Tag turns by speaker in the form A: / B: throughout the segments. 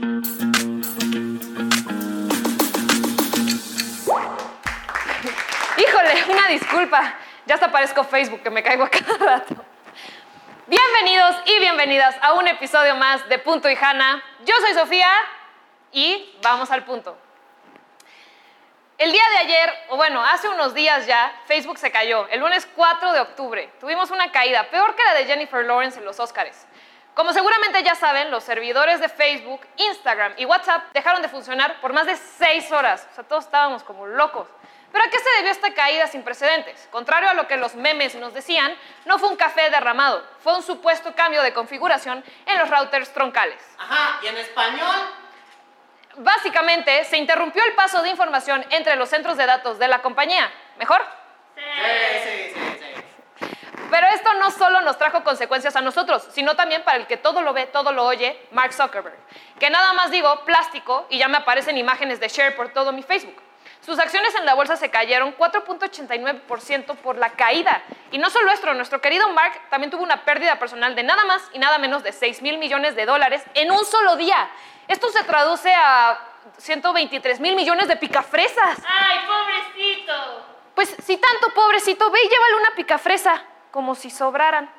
A: Híjole, una disculpa. Ya hasta aparezco Facebook, que me caigo a cada rato. Bienvenidos y bienvenidas a un episodio más de Punto y Hanna. Yo soy Sofía y vamos al punto. El día de ayer, o bueno, hace unos días ya, Facebook se cayó. El lunes 4 de octubre tuvimos una caída, peor que la de Jennifer Lawrence en los Oscars. Como seguramente ya saben, los servidores de Facebook, Instagram y WhatsApp dejaron de funcionar por más de seis horas. O sea, todos estábamos como locos. ¿Pero a qué se debió esta caída sin precedentes? Contrario a lo que los memes nos decían, no fue un café derramado, fue un supuesto cambio de configuración en los routers troncales.
B: Ajá, ¿y en español?
A: Básicamente, se interrumpió el paso de información entre los centros de datos de la compañía. ¿Mejor?
B: Sí, sí.
A: Pero esto no solo nos trajo consecuencias a nosotros, sino también para el que todo lo ve, todo lo oye, Mark Zuckerberg. Que nada más digo plástico y ya me aparecen imágenes de share por todo mi Facebook. Sus acciones en la bolsa se cayeron 4.89% por la caída. Y no solo esto, nuestro querido Mark también tuvo una pérdida personal de nada más y nada menos de 6 mil millones de dólares en un solo día. Esto se traduce a 123 mil millones de picafresas.
C: ¡Ay, pobrecito!
A: Pues si tanto pobrecito, ve y llévale una picafresa, como si sobraran.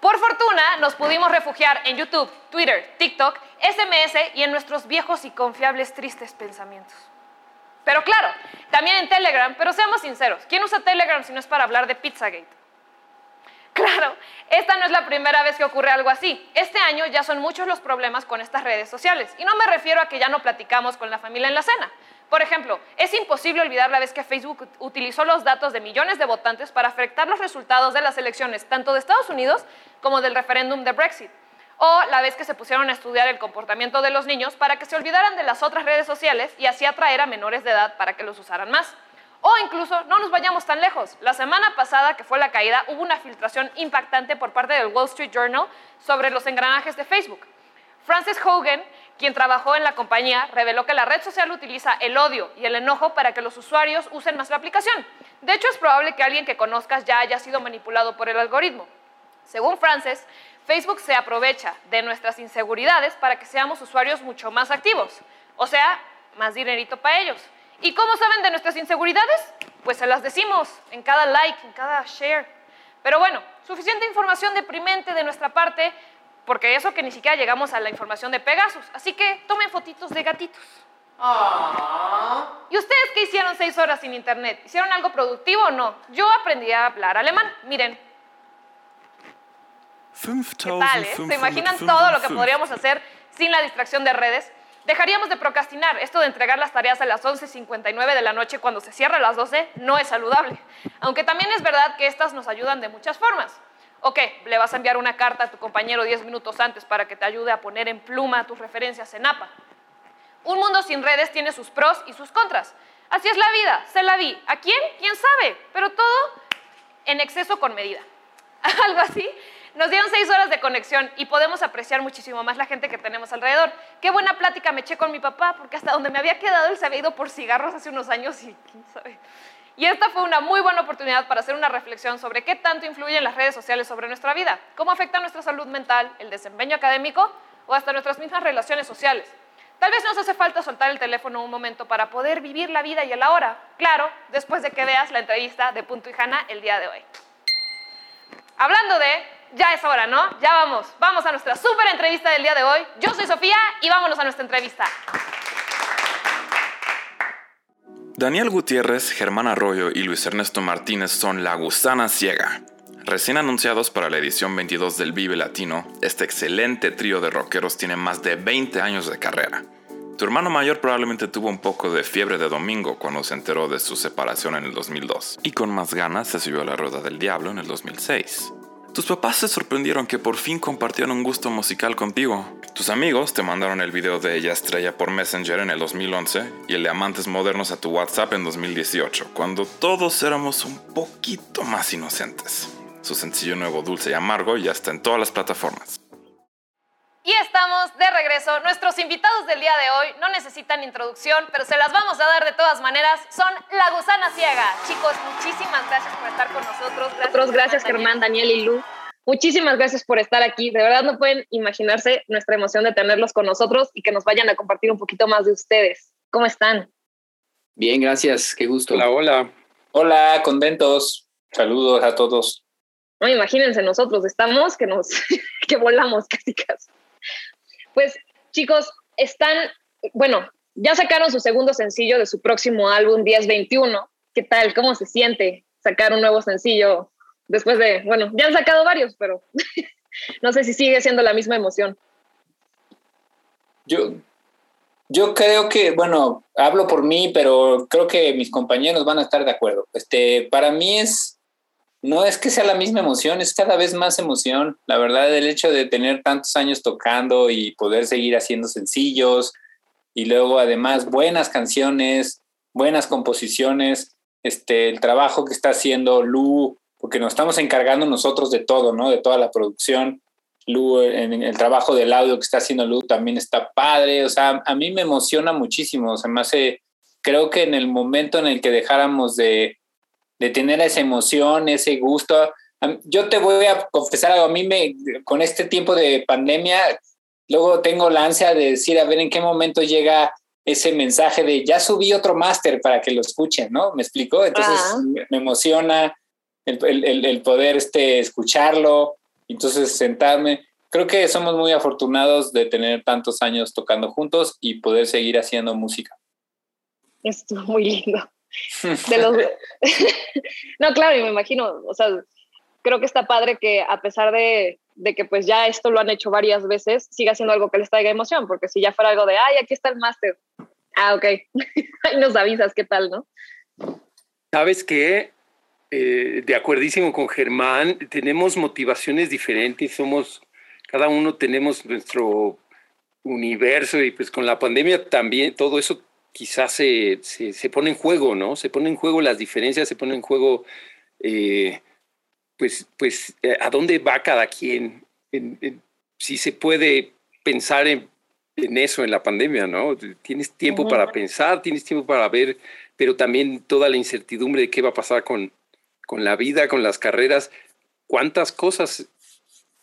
A: Por fortuna, nos pudimos refugiar en YouTube, Twitter, TikTok, SMS y en nuestros viejos y confiables tristes pensamientos. Pero claro, también en Telegram, pero seamos sinceros, ¿quién usa Telegram si no es para hablar de Pizzagate? Claro, esta no es la primera vez que ocurre algo así. Este año ya son muchos los problemas con estas redes sociales. Y no me refiero a que ya no platicamos con la familia en la cena. Por ejemplo, es imposible olvidar la vez que Facebook utilizó los datos de millones de votantes para afectar los resultados de las elecciones, tanto de Estados Unidos como del referéndum de Brexit. O la vez que se pusieron a estudiar el comportamiento de los niños para que se olvidaran de las otras redes sociales y así atraer a menores de edad para que los usaran más. O incluso, no nos vayamos tan lejos. La semana pasada, que fue la caída, hubo una filtración impactante por parte del Wall Street Journal sobre los engranajes de Facebook. Frances Hogan, quien trabajó en la compañía, reveló que la red social utiliza el odio y el enojo para que los usuarios usen más la aplicación. De hecho, es probable que alguien que conozcas ya haya sido manipulado por el algoritmo. Según Frances, Facebook se aprovecha de nuestras inseguridades para que seamos usuarios mucho más activos, o sea, más dinerito para ellos. ¿Y cómo saben de nuestras inseguridades? Pues se las decimos en cada like, en cada share. Pero bueno, suficiente información deprimente de nuestra parte, porque eso que ni siquiera llegamos a la información de Pegasus. Así que tomen fotitos de gatitos.
B: Ah.
A: ¿Y ustedes qué hicieron seis horas sin internet? ¿Hicieron algo productivo o no? Yo aprendí a hablar alemán. Miren, ¿qué tal? eh? ¿Se imaginan todo lo que podríamos hacer sin la distracción de redes? Dejaríamos de procrastinar. Esto de entregar las tareas a las 11.59 de la noche cuando se cierra a las 12 no es saludable. Aunque también es verdad que estas nos ayudan de muchas formas. ¿O qué? ¿Le vas a enviar una carta a tu compañero 10 minutos antes para que te ayude a poner en pluma tus referencias en APA? Un mundo sin redes tiene sus pros y sus contras. Así es la vida, se la vi. ¿A quién? ¿Quién sabe? Pero todo en exceso con medida. Algo así. Nos dieron seis horas de conexión y podemos apreciar muchísimo más la gente que tenemos alrededor. Qué buena plática me eché con mi papá, porque hasta donde me había quedado él se había ido por cigarros hace unos años y quién sabe. Y esta fue una muy buena oportunidad para hacer una reflexión sobre qué tanto influyen las redes sociales sobre nuestra vida, cómo afecta nuestra salud mental, el desempeño académico o hasta nuestras mismas relaciones sociales. Tal vez nos hace falta soltar el teléfono un momento para poder vivir la vida y el ahora. Claro, después de que veas la entrevista de Punto y Hanna el día de hoy. Hablando de, ya es hora, ¿no? Ya vamos, vamos a nuestra súper entrevista del día de hoy. Yo soy Sofía y vámonos a nuestra entrevista.
D: Daniel Gutiérrez, Germán Arroyo y Luis Ernesto Martínez son La Gusana Ciega. Recién anunciados para la edición 22 del Vive Latino, este excelente trío de rockeros tiene más de 20 años de carrera. Tu hermano mayor probablemente tuvo un poco de fiebre de domingo cuando se enteró de su separación en el 2002, y con más ganas se subió a la rueda del diablo en el 2006. Tus papás se sorprendieron que por fin compartieron un gusto musical contigo. Tus amigos te mandaron el video de Ella Estrella por Messenger en el 2011 y el de Amantes Modernos a tu WhatsApp en 2018, cuando todos éramos un poquito más inocentes. Su sencillo nuevo Dulce y Amargo ya está en todas las plataformas.
A: Y estamos de regreso. Nuestros invitados del día de hoy no necesitan introducción, pero se las vamos a dar de todas maneras. Son La Gusana Ciega. Chicos, muchísimas gracias por estar con nosotros.
C: Nosotros, gracias Germán, Daniel y Lu.
E: Muchísimas gracias por estar aquí. De verdad no pueden imaginarse nuestra emoción de tenerlos con nosotros y que nos vayan a compartir un poquito más de ustedes. ¿Cómo están?
F: Bien, gracias. Qué gusto.
G: Hola, hola.
H: Hola, contentos. Saludos a todos.
E: No, imagínense, nosotros estamos que nos que volamos casi casi. Pues chicos, están, bueno, ya sacaron su segundo sencillo de su próximo álbum, Días 21. ¿Qué tal? ¿Cómo se siente sacar un nuevo sencillo después de, bueno, ya han sacado varios, pero no sé si sigue siendo la misma emoción?
H: Yo, yo creo que, bueno, hablo por mí, pero creo que mis compañeros van a estar de acuerdo. Este, para mí es, no es que sea la misma emoción, es cada vez más emoción. La verdad, el hecho de tener tantos años tocando y poder seguir haciendo sencillos y luego además buenas canciones, buenas composiciones, este, el trabajo que está haciendo Lu, porque nos estamos encargando nosotros de todo, ¿no? De toda la producción Lu, en el trabajo del audio que está haciendo Lu también está padre, o sea, a mí me emociona muchísimo, o sea, me creo que en el momento en el que dejáramos de, de tener esa emoción, ese gusto, yo te voy a confesar algo, a mí me, con este tiempo de pandemia, luego tengo la ansia de decir, a ver en qué momento llega ese mensaje de ya subí otro máster para que lo escuchen, ¿no? ¿Me explicó? Entonces me emociona el, el, el, poder este, escucharlo, entonces, sentarme, creo que somos muy afortunados de tener tantos años tocando juntos y poder seguir haciendo música.
E: Esto muy lindo. De los... no, claro, y me imagino, o sea, creo que está padre que a pesar de, de, que pues ya esto lo han hecho varias veces, siga siendo algo que les traiga emoción, porque si ya fuera algo de, ay, aquí está el máster, ah, ok, ahí nos avisas qué tal, ¿no?
G: ¿Sabes qué? Eh, de acuerdísimo con Germán, tenemos motivaciones diferentes, somos, cada uno tenemos nuestro universo y pues con la pandemia también todo eso quizás se, se, pone en juego, ¿no? Se pone en juego las diferencias, se pone en juego, eh, pues, pues, eh, a dónde va cada quien. si se puede pensar en, en, eso en la pandemia, ¿no? Tienes tiempo para pensar, tienes tiempo para ver, pero también toda la incertidumbre de qué va a pasar con, con la vida, con las carreras, cuántas cosas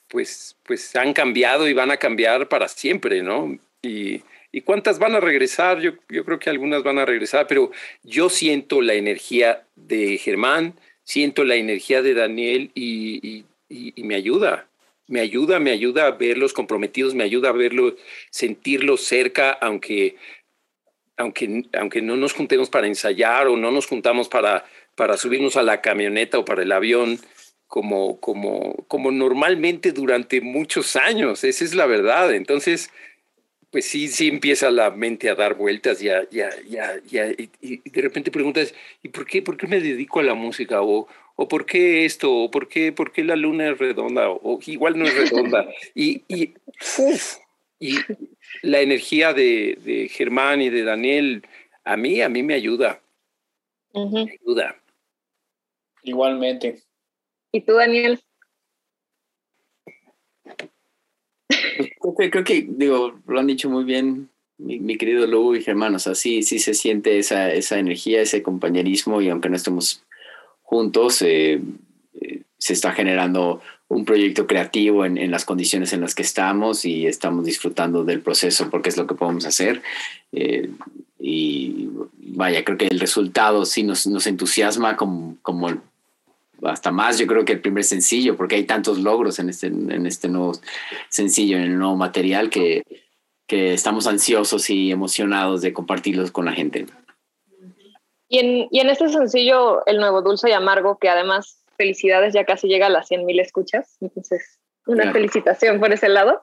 G: pues, pues han cambiado y van a cambiar para siempre, ¿no? Y, y cuántas van a regresar, yo, yo creo que algunas van a regresar, pero yo siento la energía de Germán, siento la energía de Daniel y, y, y me ayuda, me ayuda, me ayuda a verlos comprometidos, me ayuda a verlos, sentirlos cerca, aunque, aunque, aunque no nos juntemos para ensayar o no nos juntamos para, para subirnos a la camioneta o para el avión como, como, como normalmente durante muchos años. Esa es la verdad. Entonces, pues sí, sí empieza la mente a dar vueltas ya, ya, ya, ya, y, de repente preguntas, ¿y por qué, por qué me dedico a la música? O, o por qué esto, o por qué, por qué la luna es redonda, o, igual no es redonda. y, y, y la energía de, de, Germán y de Daniel, a mí, a mí me ayuda. Me ayuda.
H: Igualmente.
E: ¿Y tú, Daniel?
F: Creo que, digo, lo han dicho muy bien mi, querido Lugo y Germán, o sea, sí, sí se siente esa, esa energía, ese compañerismo y aunque no estemos juntos, eh, eh, se está generando un proyecto creativo en, en, las condiciones en las que estamos y estamos disfrutando del proceso porque es lo que podemos hacer. Eh, y vaya, creo que el resultado sí nos, nos entusiasma como, como hasta más yo creo que el primer sencillo, porque hay tantos logros en este, en este nuevo sencillo, en el nuevo material, que, que estamos ansiosos y emocionados de compartirlos con la gente.
E: Y en, y en este sencillo, el nuevo Dulce y Amargo, que además, felicidades, ya casi llega a las 100 mil escuchas, entonces una claro. felicitación por ese lado.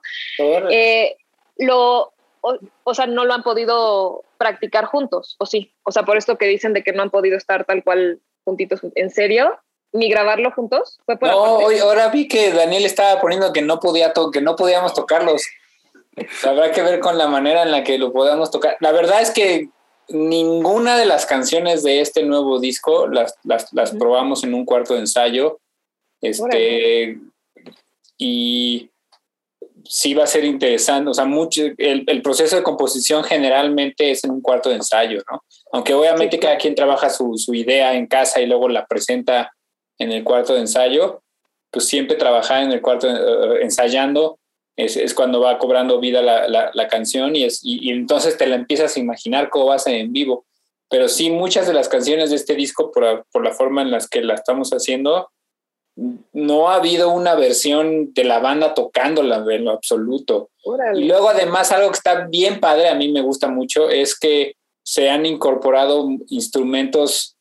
E: Eh, lo, o, o, sea, no lo han podido practicar juntos, ¿o sí? O sea, por esto que dicen de que no han podido estar tal cual juntitos, ¿en serio? Ni grabarlo juntos? ¿Fue por
H: no, hoy, ahora vi que Daniel estaba poniendo que no podía to que no podíamos tocarlos. Habrá que ver con la manera en la que lo podamos tocar. La verdad es que ninguna de las canciones de este nuevo disco las, las, las probamos en un cuarto de ensayo. Este, y sí va a ser interesante. O sea, mucho, el, el, proceso de composición generalmente es en un cuarto de ensayo, ¿no? Aunque obviamente sí, cada quien trabaja su, su idea en casa y luego la presenta en el cuarto de ensayo, pues siempre trabajaba en el cuarto eh, ensayando, es, es, cuando va cobrando vida la, la, la canción y, es, y, y, entonces te la empiezas a imaginar cómo vas en vivo. Pero sí, muchas de las canciones de este disco, por, por la forma en las que la estamos haciendo, no ha habido una versión de la banda tocándola en lo absoluto. Órale. Y luego además algo que está bien padre, a mí me gusta mucho, es que se han incorporado instrumentos,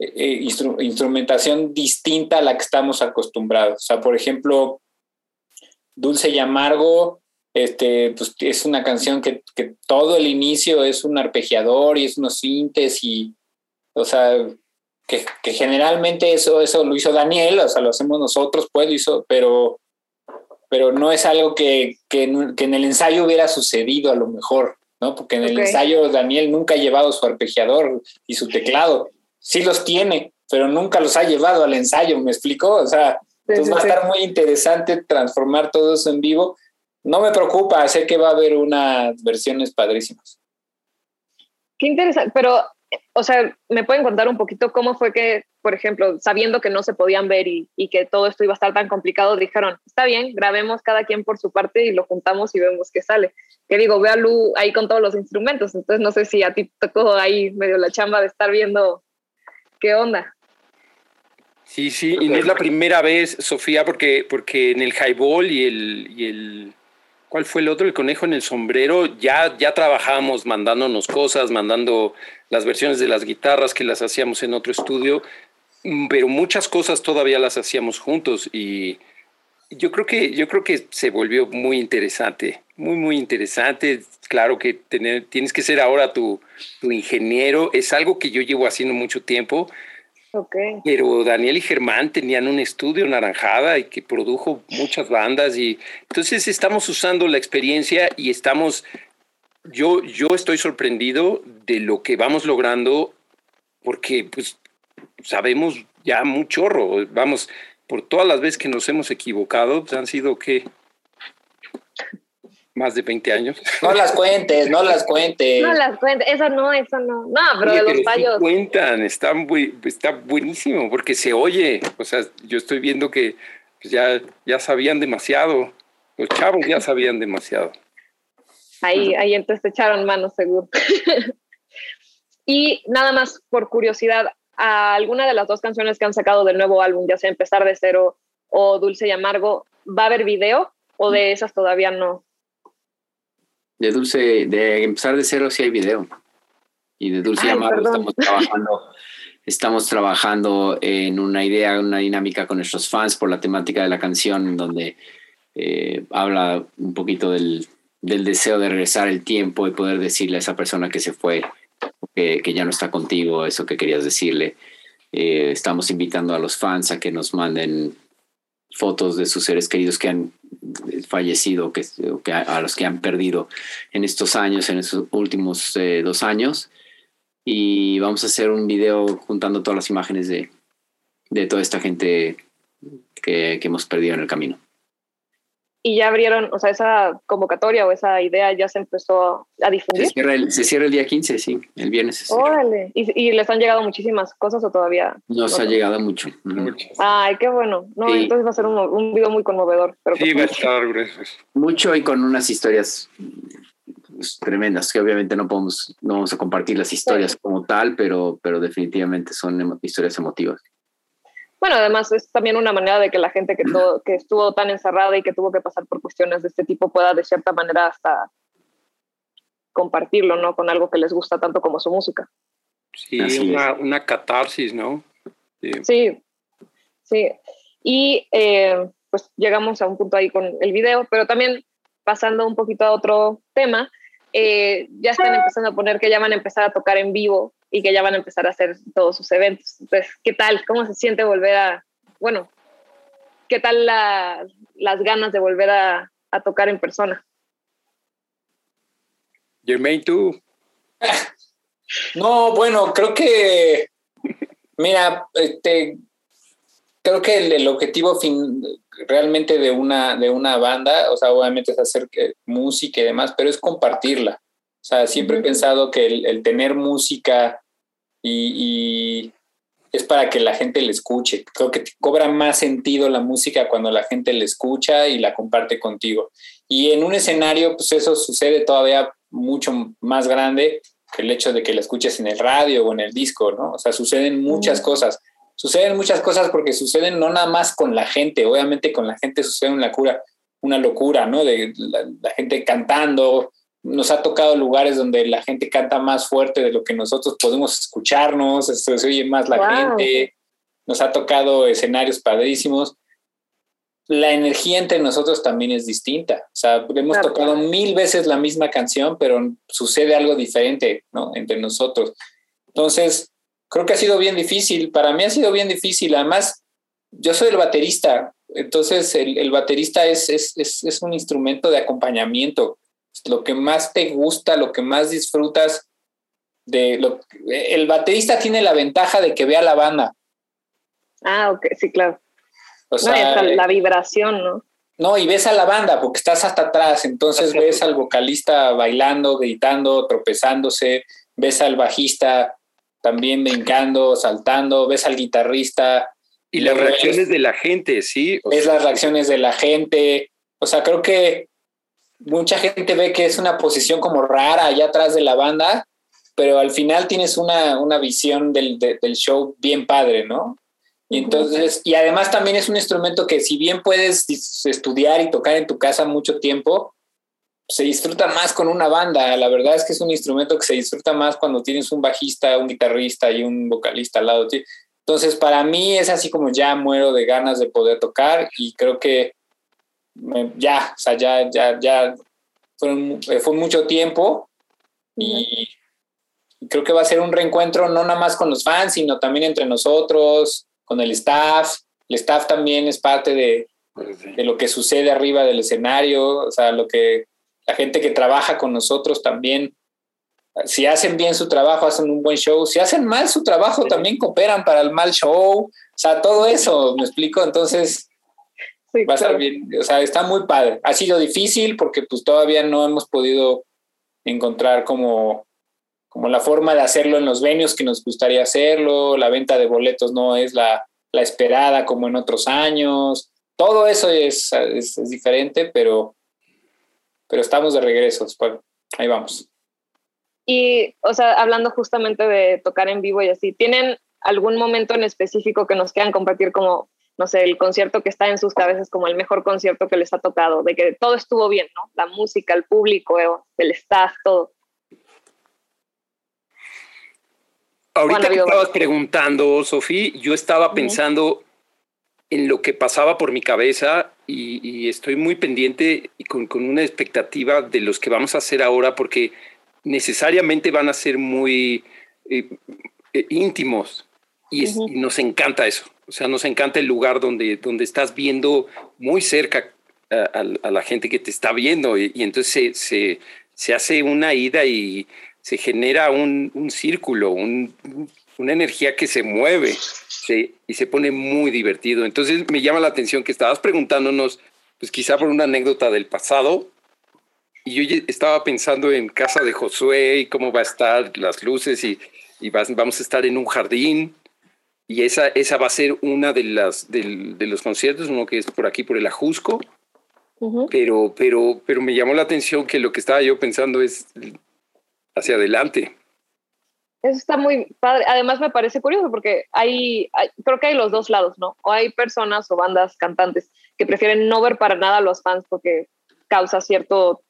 H: eh, instru instrumentación distinta a la que estamos acostumbrados. O sea, por ejemplo, Dulce y Amargo, este, pues es una canción que, que todo el inicio es un arpegiador y es unos sintes y, o sea, que, que, generalmente eso, eso lo hizo Daniel, o sea, lo hacemos nosotros, pues lo hizo, pero, pero no es algo que, que, que, en el ensayo hubiera sucedido a lo mejor, ¿no? Porque en el okay. ensayo Daniel nunca ha llevado su arpegiador y su teclado. Sí los tiene, pero nunca los ha llevado al ensayo, ¿me explico? O sea, sí, sí, va a estar muy interesante transformar todo eso en vivo. No me preocupa, sé que va a haber unas versiones padrísimas.
E: Qué interesante, pero o sea, ¿me pueden contar un poquito cómo fue que, por ejemplo, sabiendo que no se podían ver y, y, que todo esto iba a estar tan complicado, dijeron, está bien, grabemos cada quien por su parte y lo juntamos y vemos qué sale? Que digo, ve a Lu ahí con todos los instrumentos, entonces no sé si a ti tocó ahí medio la chamba de estar viendo qué onda.
G: Sí, sí, y no es la primera vez, Sofía, porque, porque en el highball y el, y el ¿Cuál fue el otro? El conejo en el sombrero. Ya, ya trabajamos mandándonos cosas, mandando las versiones de las guitarras que las hacíamos en otro estudio, pero muchas cosas todavía las hacíamos juntos y yo creo que, yo creo que se volvió muy interesante, muy, muy interesante. Claro que tener, tienes que ser ahora tu, tu ingeniero. Es algo que yo llevo haciendo mucho tiempo
E: Okay.
G: Pero Daniel y Germán tenían un estudio naranjada y que produjo muchas bandas y entonces estamos usando la experiencia y estamos, yo, yo estoy sorprendido de lo que vamos logrando porque pues sabemos ya un chorro, vamos, por todas las veces que nos hemos equivocado, pues han sido que más de 20 años.
H: No las cuentes, no las cuentes.
E: No las cuentes, eso no, eso no. No, pero oye, de los
G: pero
E: fallos.
G: Sí cuentan, está, muy, está buenísimo porque se oye. O sea, yo estoy viendo que pues ya, ya sabían demasiado. Los chavos ya sabían demasiado.
E: Ahí, ahí entonces te echaron manos, seguro. y nada más por curiosidad, ¿a alguna de las dos canciones que han sacado del nuevo álbum, ya sea Empezar de Cero o Dulce y Amargo, ¿va a haber video o de esas todavía no?
F: de Dulce, de empezar de cero sí hay video. Y de Dulce Ay, y Amargo estamos trabajando, estamos trabajando en una idea, una dinámica con nuestros fans por la temática de la canción, donde eh, habla un poquito del, del, deseo de regresar el tiempo y poder decirle a esa persona que se fue, que, ya no está contigo, eso que querías decirle. Eh, estamos invitando a los fans a que nos manden fotos de sus seres queridos que han fallecido, que, a, los que han perdido en estos años, en estos últimos eh, dos años. Y vamos a hacer un video juntando todas las imágenes de, de toda esta gente que hemos perdido en el camino
E: y ya abrieron, o sea, esa convocatoria o esa idea ya se empezó a difundir.
F: Se cierra el, se cierra el día 15, sí, el viernes.
E: Órale, ¿Y, ¿Y, les han llegado muchísimas cosas o todavía?
F: Nos no ha llegado mucho.
E: Ay, qué bueno. No, sí. entonces va a ser un, un video muy conmovedor. Pero
G: sí, va a estar grueso.
F: Mucho y con unas historias pues, tremendas, que obviamente no podemos, no vamos a compartir las historias sí. como tal, pero, pero definitivamente son historias emotivas.
E: Bueno, además es también una manera de que la gente que, todo, que estuvo tan encerrada y que tuvo que pasar por cuestiones de este tipo pueda de cierta manera hasta compartirlo, ¿no? Con algo que les gusta tanto como su música.
G: Sí, una, una, catarsis, ¿no?
E: Sí, sí. sí. Y eh, pues llegamos a un punto ahí con el video, pero también pasando un poquito a otro tema, eh, ya están empezando a poner que ya van a empezar a tocar en vivo y que ya van a empezar a hacer todos sus eventos. Entonces, ¿qué tal? ¿Cómo se siente volver a, bueno, qué tal la, las ganas de volver a, a, tocar en persona?
G: Jermaine, tú.
H: No, bueno, creo que, mira, este, creo que el, el objetivo fin, realmente de una, de una banda, o sea, obviamente es hacer que, música y demás, pero es compartirla. O sea, siempre he pensado que el, el tener música y, y, es para que la gente le escuche. Creo que cobra más sentido la música cuando la gente le escucha y la comparte contigo. Y en un escenario, pues eso sucede todavía mucho más grande que el hecho de que la escuches en el radio o en el disco, ¿no? O sea, suceden muchas cosas. Suceden muchas cosas porque suceden no nada más con la gente, obviamente con la gente sucede una cura, una locura, ¿no? De la, la gente cantando, nos ha tocado lugares donde la gente canta más fuerte de lo que nosotros podemos escucharnos, se oye más la
E: Wow.
H: gente, nos ha tocado escenarios padrísimos. La energía entre nosotros también es distinta. O sea, hemos
E: Claro.
H: tocado mil veces la misma canción, pero sucede algo diferente, ¿no? Entre nosotros. Entonces, creo que ha sido bien difícil. Para mí ha sido bien difícil. Además, yo soy el baterista. Entonces, el, el baterista es, es, es, es un instrumento de acompañamiento lo que más te gusta, lo que más disfrutas de lo el baterista tiene la ventaja de que ve a la banda.
E: Ah, ok, sí, claro.
H: O
E: No, y
H: sea,
E: hasta la vibración, ¿no?
H: no, y ves a la banda porque estás hasta atrás, entonces ves al vocalista bailando, gritando, tropezándose, ves al bajista también brincando, saltando, ves al guitarrista,
G: Y las reacciones de la gente, sí. O
H: ves
G: sea,
H: las reacciones de la gente. O sea, creo que mucha gente ve que es una posición como rara allá atrás de la banda, pero al final tienes una, una visión del, de- del show bien padre, ¿no? Y entonces, y además también es un instrumento que si bien puedes estudiar y tocar en tu casa mucho tiempo, se disfruta más con una banda. La verdad es que es un instrumento que se disfruta más cuando tienes un bajista, un guitarrista y un vocalista al lado. Entonces, para mí es así como ya muero de ganas de poder tocar y creo que me- ya, o sea, ya, ya, ya fueron, eh, fue mucho tiempo y, y creo que va a ser un reencuentro no nada más con los fans, sino también entre nosotros, con el staff. El staff también es parte de, de lo que sucede arriba del escenario, o sea, lo que la gente que trabaja con nosotros también, si hacen bien su trabajo, hacen un buen show, si hacen mal su trabajo, también cooperan para el mal show, o sea, todo eso, me explico, entonces
E: Sí,
H: va a estar
E: claro.
H: bien, o sea, está muy padre. Ha sido difícil porque pues todavía no hemos podido encontrar como, como la forma de hacerlo en los venues que nos gustaría hacerlo, la venta de boletos no es la, la esperada como en otros años, todo eso es, es, es diferente, pero, pero estamos de regreso, ahí vamos.
E: Y, o sea, hablando justamente de tocar en vivo y así, ¿tienen algún momento en específico que nos quieran compartir como, no sé, el concierto que está en sus cabezas como el mejor concierto que les ha tocado, de que todo estuvo bien, ¿no? La música, el público, el staff, todo.
G: Ahorita que estabas preguntando, Sofía, yo estaba pensando en lo que pasaba por mi cabeza y, y estoy muy pendiente y con, con una expectativa de los que vamos a hacer ahora porque necesariamente van a ser muy eh, eh, íntimos y, es-
E: Ujú.
G: y nos encanta eso. O sea, nos encanta el lugar donde, donde estás viendo muy cerca a, a- a la gente que te está viendo y, y entonces se, se, se hace una ida y se genera un, un círculo, un- una energía que se mueve se- y se pone muy divertido. Entonces me llama la atención que estabas preguntándonos, pues quizá por una anécdota del pasado, y yo estaba pensando en casa de Josué y cómo va a estar las luces y, y vas- vamos a estar en un jardín. Y esa, esa va a ser una de, las, de los conciertos, uno que es por aquí, por el Ajusco. Pero, pero, pero me llamó la atención que lo que estaba yo pensando es hacia adelante.
E: Eso está muy padre. Además me parece curioso porque hay, hay- creo que hay los dos lados, ¿no? O hay personas o bandas cantantes que prefieren no ver para nada a los fans porque causa cierto,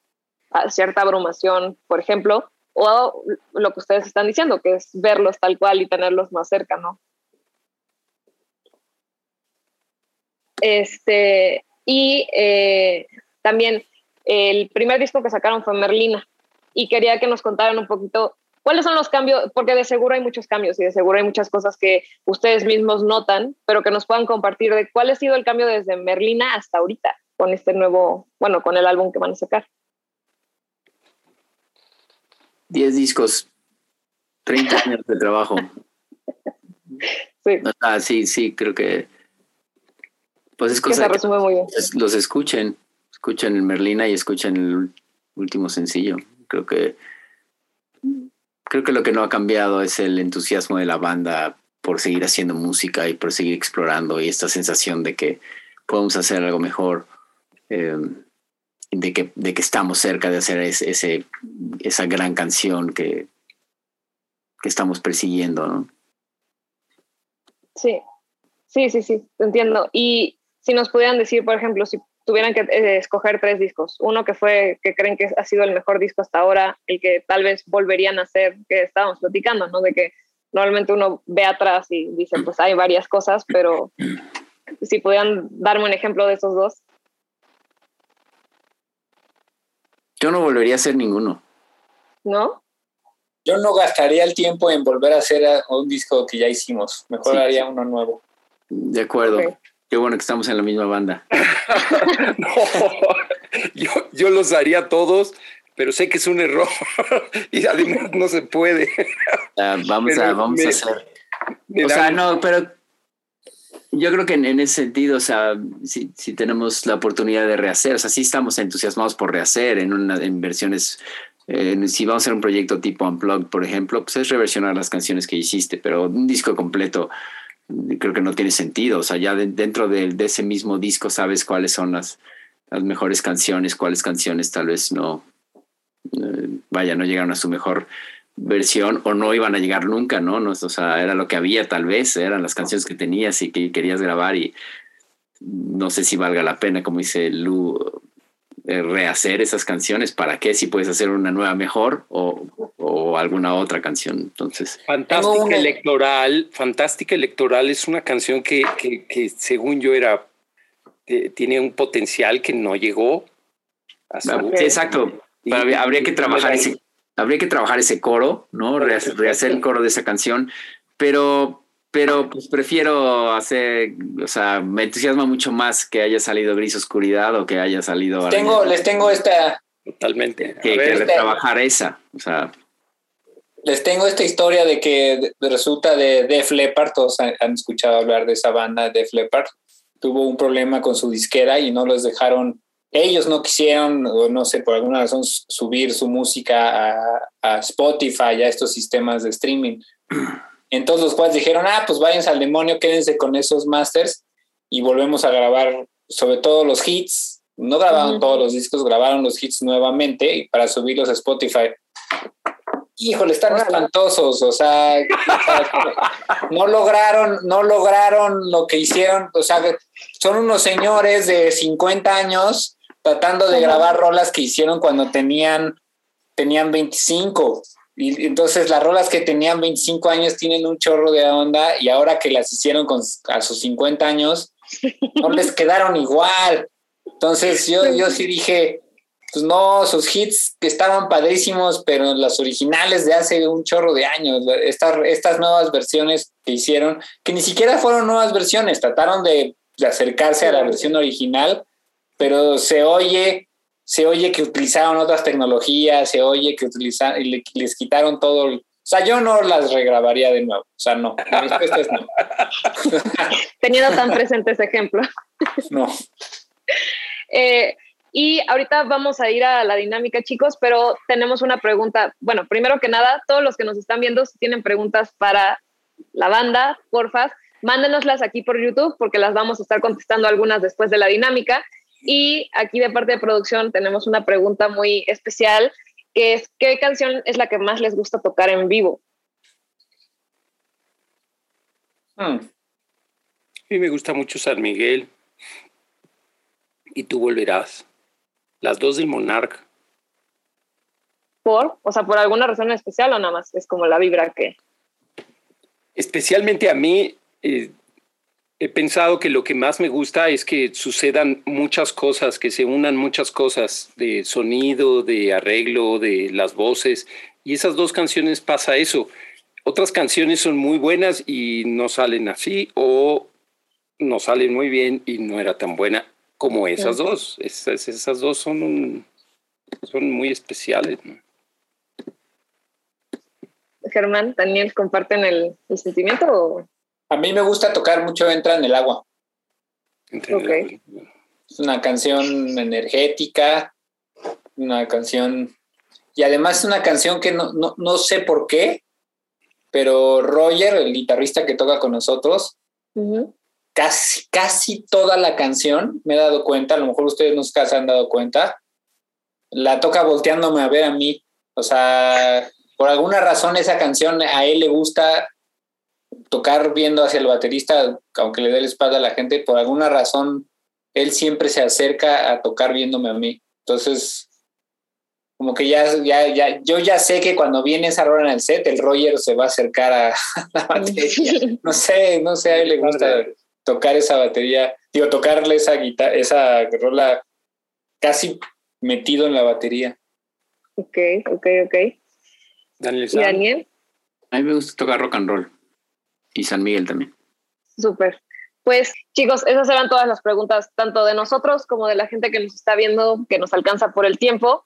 E: a- cierta abrumación, por ejemplo, o lo que ustedes están diciendo, que es verlos tal cual y tenerlos más cerca, ¿no? Este, y eh, también el primer disco que sacaron fue Merlina y quería que nos contaran un poquito cuáles son los cambios, porque de seguro hay muchos cambios y de seguro hay muchas cosas que ustedes mismos notan, pero que nos puedan compartir de cuál ha sido el cambio desde Merlina hasta ahorita con este nuevo, bueno, con el álbum que van a sacar.
F: 10 discos, 30 años de trabajo.
E: Sí,
F: sí, sí, creo que. Pues es
E: que se
F: cosa que
E: resume muy bien.
F: es- los escuchen, escuchen el Merlina y escuchen el último sencillo. Creo que creo que lo que no ha cambiado es el entusiasmo de la banda por seguir haciendo música y por seguir explorando y esta sensación de que podemos hacer algo mejor, eh, de, que, de que estamos cerca de hacer ese, esa gran canción que, que estamos persiguiendo, ¿no?
E: Sí, sí, sí, sí, entiendo. Y si nos pudieran decir, por ejemplo, si tuvieran que eh, escoger tres discos, uno que fue, que creen que ha sido el mejor disco hasta ahora, el que tal vez volverían a hacer, que estábamos platicando, ¿no? De que normalmente uno ve atrás y dice, pues hay varias cosas, pero si pudieran darme un ejemplo de esos dos.
F: Yo no volvería a hacer ninguno.
E: ¿No?
H: Yo no gastaría el tiempo en volver a hacer un disco que ya hicimos. Mejor haría uno nuevo.
F: De acuerdo. Qué bueno que estamos en la misma banda.
G: no, yo, yo los haría todos, pero sé que es un error y además no se puede.
F: Ah, vamos a, vamos a hacer. O sea, no, pero yo creo que en, ese sentido, o sea, si, si, tenemos la oportunidad de rehacer, o sea, sí estamos entusiasmados por rehacer en, una, en versiones si vamos a hacer un proyecto tipo Unplugged, por ejemplo, pues es reversionar las canciones que hiciste, pero un disco completo creo que no tiene sentido. O sea, ya dentro de, ese mismo disco sabes cuáles son las, las mejores canciones, cuáles canciones tal vez no, eh, vaya, no llegaron a su mejor versión o no iban a llegar nunca, ¿no? ¿no? O sea, era lo que había tal vez, eran las canciones que tenías y que querías grabar y no sé si valga la pena, como dice Lu, eh, rehacer esas canciones, ¿para qué? Si puedes hacer una nueva mejor o, o alguna otra canción. Entonces,
G: Fantástica Electoral, Fantástica Electoral es una canción que, que, que según yo era, eh, tiene un potencial que no llegó.
F: A su... sí, exacto. habría que trabajar ese, habría que trabajar ese coro, ¿no? rehacer el coro de esa canción, pero pero pues prefiero hacer, o sea, me entusiasma mucho más que haya salido Gris Oscuridad o que haya salido...
H: Tengo, les tengo esta...
G: Totalmente.
F: Que, que trabajar esa, o sea...
H: Les tengo esta historia de que resulta de Def Leppard, todos han, escuchado hablar de esa banda, Def Leppard, tuvo un problema con su disquera y no los dejaron, ellos no quisieron, o no sé, por alguna razón, subir su música a, a Spotify, a estos sistemas de streaming. Entonces los cuales dijeron, ah, pues váyanse al demonio, quédense con esos masters y volvemos a grabar sobre todo los hits. No grabaron todos los discos, grabaron los hits nuevamente para subirlos a Spotify. Híjole, están espantosos, o sea, no lograron, no lograron lo que hicieron, o sea, son unos señores de 50 años tratando de grabar rolas que hicieron cuando tenían, tenían 25. Y entonces las rolas que tenían 25 años tienen un chorro de onda y ahora que las hicieron con, a sus 50 años, no les quedaron igual. Entonces yo, yo sí dije, pues no, sus hits que estaban padrísimos, pero las originales de hace un chorro de años, estas, estas nuevas versiones que hicieron, que ni siquiera fueron nuevas versiones, trataron de, de acercarse a la versión original, pero se oye se oye que utilizaron otras tecnologías, se oye que utilizaron, y les quitaron todo. o sea, yo no las regrabaría de nuevo. O sea, no. no.
E: Teniendo tan presente ese ejemplo.
H: No.
E: Eh, y ahorita vamos a ir a la dinámica, chicos, pero tenemos una pregunta. Bueno, primero que nada, todos los que nos están viendo, si tienen preguntas para la banda, porfa, mándenoslas aquí por YouTube porque las vamos a estar contestando algunas después de la dinámica. Y aquí de parte de producción tenemos una pregunta muy especial, que es, ¿qué canción es la que más les gusta tocar en vivo?
G: Hmm. A mí me gusta mucho San Miguel. Y tú volverás. Las dos del Monarca.
E: ¿Por? O sea, ¿por alguna razón especial o nada más? Es como la vibra que...
G: Especialmente a mí, eh, he pensado que lo que más me gusta es que sucedan muchas cosas, que se unan muchas cosas de sonido, de arreglo, de las voces. Y esas dos canciones pasa eso. Otras canciones son muy buenas y no salen así o no salen muy bien y no era tan buena como esas dos. Esas, esas dos son, son muy especiales.
E: Germán, Daniel, ¿comparten el, el sentimiento? O?
H: A mí me gusta tocar mucho Entra en el agua. Es una canción energética, una canción... Y además es una canción que no, no, no sé por qué, pero Roger, el guitarrista que toca con nosotros, casi, casi toda la canción, me he dado cuenta, a lo mejor ustedes nunca se han dado cuenta, la toca volteándome a ver a mí. O sea, por alguna razón esa canción a él le gusta tocar viendo hacia el baterista, aunque le dé la espalda a la gente, por alguna razón él siempre se acerca a tocar viéndome a mí. Entonces, como que ya, ya, ya, yo ya sé que cuando viene esa rola en el set, el Roger se va a acercar a la batería. No sé, no sé, a él le gusta tocar esa batería, digo, tocarle esa guitarra, esa rola casi metido en la batería.
E: Ok, ok, ok.
G: Daniel
E: ¿Y. Daniel?
F: A mí me gusta tocar rock and roll. Y San Miguel también.
E: Súper. Pues chicos, esas eran todas las preguntas, tanto de nosotros como de la gente que nos está viendo, que nos alcanza por el tiempo.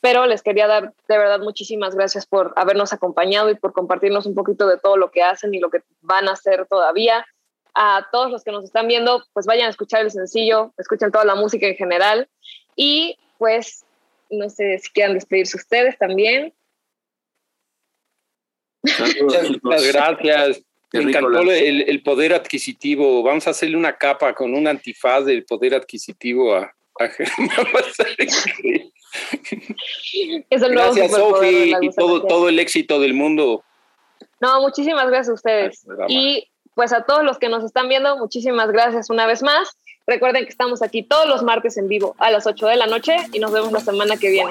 E: Pero les quería dar de verdad muchísimas gracias por habernos acompañado y por compartirnos un poquito de todo lo que hacen y lo que van a hacer todavía. A todos los que nos están viendo, pues vayan a escuchar el sencillo, escuchen toda la música en general. Y pues, no sé si quieran despedirse ustedes también.
G: Muchas gracias.
F: Qué
G: Me encantó
F: la-
G: el, el poder adquisitivo. Vamos a hacerle una capa con un antifaz del poder adquisitivo a, a Germán. Va a ser increíble.
E: Es el nuevo
G: Gracias, Sofi, y todo, todo el éxito del mundo.
E: No, muchísimas gracias a ustedes.
G: Ay,
E: Y pues a todos los que nos están viendo, muchísimas gracias una vez más. Recuerden que estamos aquí todos los martes en vivo a las 8 de la noche y nos vemos la semana que viene.